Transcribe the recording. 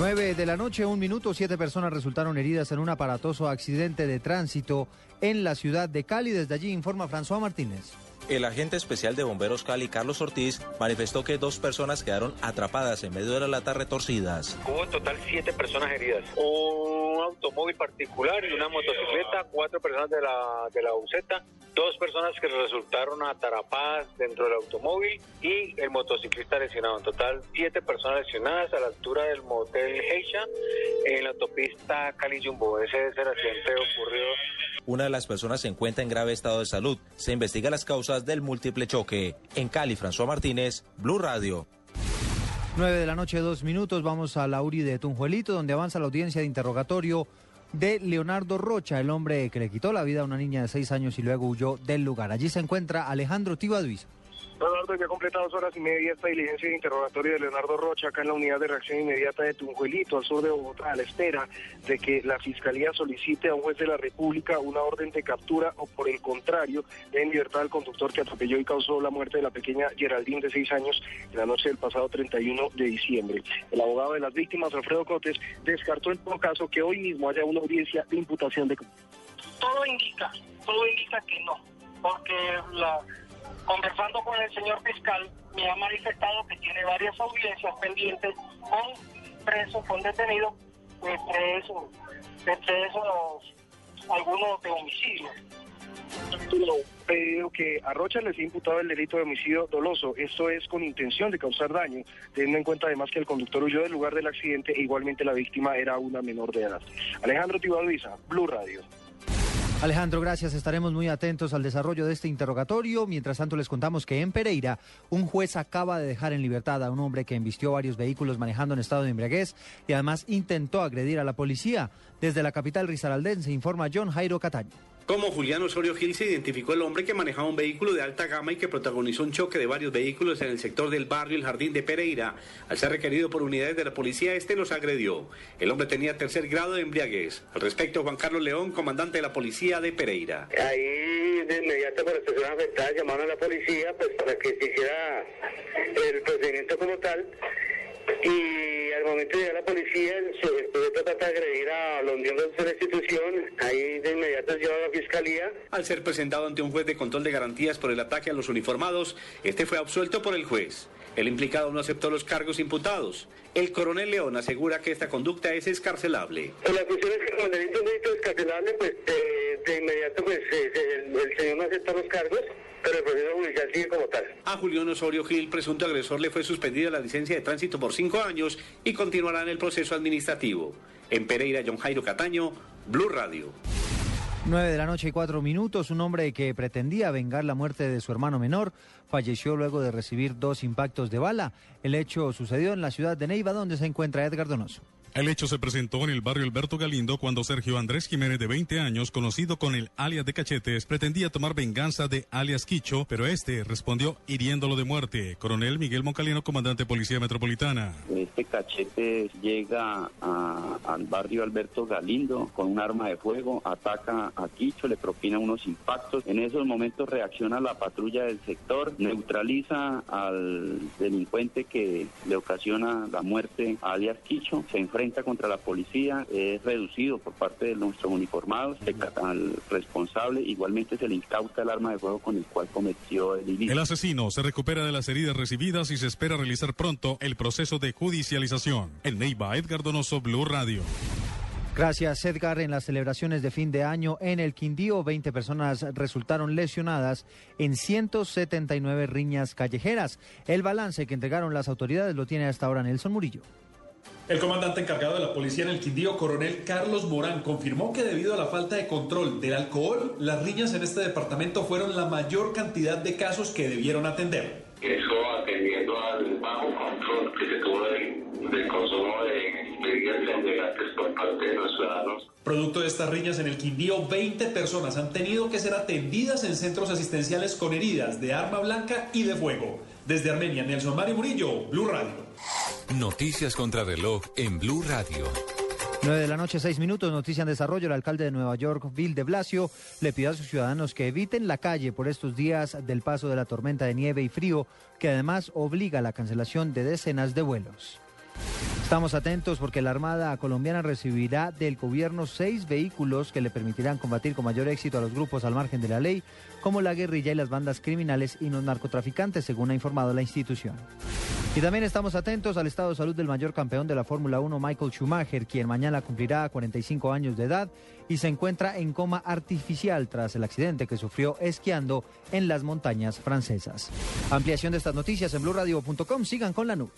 9 de la noche, un minuto, siete personas resultaron heridas en un aparatoso accidente de tránsito en la ciudad de Cali. Desde allí informa François Martínez. El agente especial de bomberos Cali, Carlos Ortiz, manifestó que dos personas quedaron atrapadas en medio de las latas retorcidas. Hubo en total siete personas heridas. Automóvil particular y una motocicleta, cuatro personas de la, de la buceta, dos personas que resultaron atrapadas dentro del automóvil y el motociclista lesionado. En total, siete personas lesionadas a la altura del motel Heisha en la autopista Cali-Jumbo. Ese es el accidente ocurrido. Una de las personas se encuentra en grave estado de salud. Se investiga las causas del múltiple choque. En Cali, François Martínez, Blue Radio. 9 de la noche, dos minutos. Vamos a la URI de Tunjuelito, donde avanza la audiencia de interrogatorio de Leonardo Rocha, el hombre que le quitó la vida a una niña de seis años y luego huyó del lugar. Allí se encuentra Alejandro Tibaduiza. Leonardo ya completa dos horas y media esta diligencia de interrogatorio de Leonardo Rocha acá en la unidad de reacción inmediata de Tunjuelito, al sur de Bogotá, a la espera de que la Fiscalía solicite a un juez de la República una orden de captura o por el contrario, en libertad al conductor que atropelló y causó la muerte de la pequeña Geraldine de seis años en la noche del pasado 31 de diciembre. El abogado de las víctimas, Alfredo Cotes, descartó en todo caso que hoy mismo haya una audiencia de imputación de... Todo indica, todo indica que no, porque la conversando con el señor fiscal, me ha manifestado que tiene varias audiencias pendientes con presos, con detenidos, entre esos, entre esos algunos de homicidio. Pedido que a Rocha les ha imputado el delito de homicidio doloso. Esto es con intención de causar daño, teniendo en cuenta además que el conductor huyó del lugar del accidente e igualmente la víctima era una menor de edad. Alejandro Tibaduiza, Blue Radio. Alejandro, gracias. Estaremos muy atentos al desarrollo de este interrogatorio. Mientras tanto, les contamos que en Pereira, un juez acaba de dejar en libertad a un hombre que embistió varios vehículos manejando en estado de embriaguez y además intentó agredir a la policía. Desde la capital risaraldense informa John Jairo Cataño. Como Julián Osorio Gil se identificó el hombre que manejaba un vehículo de alta gama y que protagonizó un choque de varios vehículos en el sector del barrio El Jardín de Pereira. Al ser requerido por unidades de la policía, este los agredió. El hombre tenía tercer grado de embriaguez. Al respecto, Juan Carlos León, comandante de la policía de Pereira. Ahí de inmediato por estación afectada llamaron a la policía pues para que se hiciera el procedimiento como tal y al momento de llegar la policía, el sujeto trata de agredir a los miembros de la institución, ahí de fiscalía. Al ser presentado ante un juez de control de garantías por el ataque a los uniformados, este fue absuelto por el juez. El implicado no aceptó los cargos imputados. El coronel León asegura que esta conducta es escarcelable. La cuestión es que como el delito escarcelable, pues eh, de inmediato pues eh, el, el señor no acepta los cargos pero el proceso judicial sigue como tal. A Julián Osorio Gil, presunto agresor, le fue suspendida la licencia de tránsito por cinco años y continuará en el proceso administrativo. En Pereira, John Jairo Cataño, Blue Radio. 9 de la noche y cuatro minutos, un hombre que pretendía vengar la muerte de su hermano menor falleció luego de recibir dos impactos de bala. El hecho sucedió en la ciudad de Neiva, donde se encuentra Edgar Donoso. El hecho se presentó en el barrio Alberto Galindo cuando Sergio Andrés Jiménez, de 20 años, conocido con el alias de Cachetes, pretendía tomar venganza de alias Quicho, pero este respondió hiriéndolo de muerte. Coronel Miguel Moncalino, comandante de Policía Metropolitana. Este Cachetes llega al barrio Alberto Galindo con un arma de fuego, ataca a Quicho, le propina unos impactos. En esos momentos reacciona la patrulla del sector, neutraliza al delincuente que le ocasiona la muerte a alias Quicho, se enfrenta contra la policía, es reducido por parte de nuestros uniformados, se cata al responsable, igualmente se le incauta el arma de fuego con el cual cometió el ilícito. El asesino se recupera de las heridas recibidas y se espera realizar pronto el proceso de judicialización. En Neiva, Edgar Donoso, Blue Radio. Gracias, Edgar. En las celebraciones de fin de año en el Quindío, 20 personas resultaron lesionadas en 179 riñas callejeras. El balance que entregaron las autoridades lo tiene hasta ahora Nelson Murillo. El comandante encargado de la policía en el Quindío, coronel Carlos Morán, confirmó que debido a la falta de control del alcohol, las riñas en este departamento fueron la mayor cantidad de casos que debieron atender. Eso atendiendo al bajo control que se tuvo del, del consumo de bebidas embriagantes por parte de los ciudadanos. Producto de estas riñas en el Quindío, 20 personas han tenido que ser atendidas en centros asistenciales con heridas de arma blanca y de fuego. Desde Armenia, Nelson Mario Murillo, Blue Radio. Noticias contra reloj en Blue Radio. 9 de la noche, 6 minutos, noticia en desarrollo. El alcalde de Nueva York, Bill de Blasio, le pidió a sus ciudadanos que eviten la calle por estos días del paso de la tormenta de nieve y frío, que además obliga a la cancelación de decenas de vuelos. Estamos atentos porque la Armada colombiana recibirá del gobierno seis vehículos que le permitirán combatir con mayor éxito a los grupos al margen de la ley, como la guerrilla y las bandas criminales y los narcotraficantes, según ha informado la institución. Y también estamos atentos al estado de salud del mayor campeón de la Fórmula 1, Michael Schumacher, quien mañana cumplirá 45 años de edad y se encuentra en coma artificial tras el accidente que sufrió esquiando en las montañas francesas. Ampliación de estas noticias en blurradio.com. Sigan con la nube.